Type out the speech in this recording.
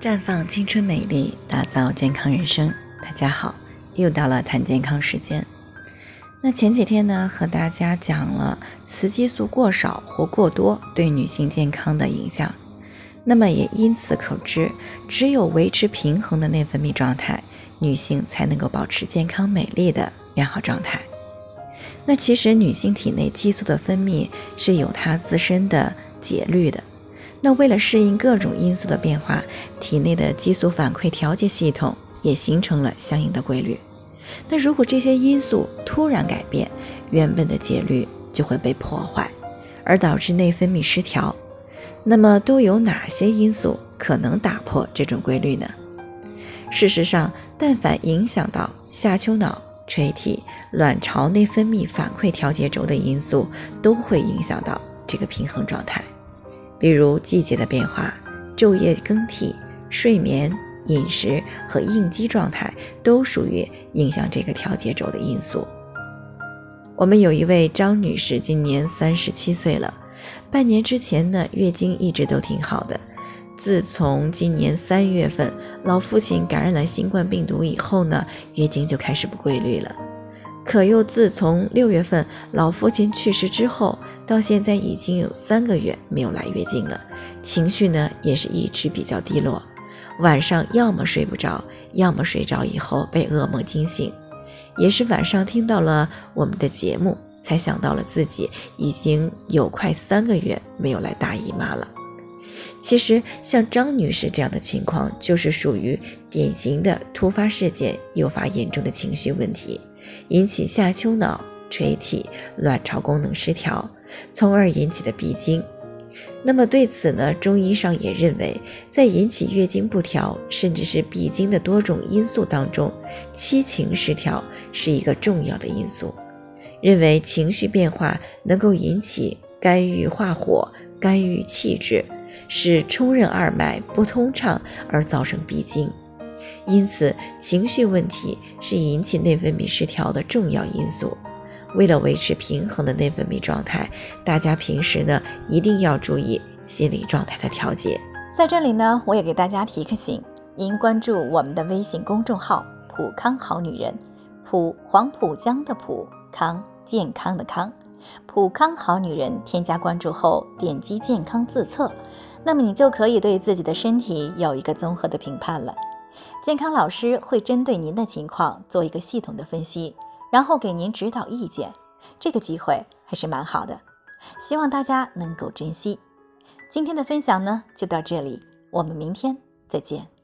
绽放青春美丽，打造健康人生。大家好，又到了谈健康时间。那前几天呢，和大家讲了雌激素过少或过多对女性健康的影响。那么也因此可知，只有维持平衡的内分泌状态，女性才能够保持健康美丽的良好状态。那其实女性体内激素的分泌是有它自身的节律的。那为了适应各种因素的变化，体内的激素反馈调节系统也形成了相应的规律。那如果这些因素突然改变，原本的节律就会被破坏，而导致内分泌失调。那么都有哪些因素可能打破这种规律呢？事实上，但凡影响到下丘脑、垂体、卵巢内分泌反馈调节轴的因素，都会影响到这个平衡状态。比如季节的变化、昼夜更替、睡眠、饮食和应激状态，都属于影响这个调节轴的因素。我们有一位张女士，今年三十七岁了，半年之前呢，月经一直都挺好的。自从今年三月份老父亲感染了新冠病毒以后呢，月经就开始不规律了。可又自从六月份老父亲去世之后，到现在已经有三个月没有来月经了，情绪呢也是一直比较低落，晚上要么睡不着，要么睡着以后被噩梦惊醒，也是晚上听到了我们的节目，才想到了自己已经有快三个月没有来大姨妈了。其实像张女士这样的情况，就是属于典型的突发事件诱发严重的情绪问题，引起下丘脑、垂体、卵巢功能失调，从而引起的闭经。那么对此呢，中医上也认为，在引起月经不调甚至是闭经的多种因素当中，七情失调是一个重要的因素，认为情绪变化能够引起肝郁化火、肝郁气滞。使冲任二脉不通畅而造成闭经，因此情绪问题是引起内分泌失调的重要因素。为了维持平衡的内分泌状态，大家平时呢一定要注意心理状态的调节。在这里呢，我也给大家提个醒：您关注我们的微信公众号“普康好女人”，普黄浦江的普康健康的康，普康好女人。添加关注后，点击健康自测。那么你就可以对自己的身体有一个综合的评判了。健康老师会针对您的情况做一个系统的分析，然后给您指导意见。这个机会还是蛮好的，希望大家能够珍惜。今天的分享呢就到这里，我们明天再见。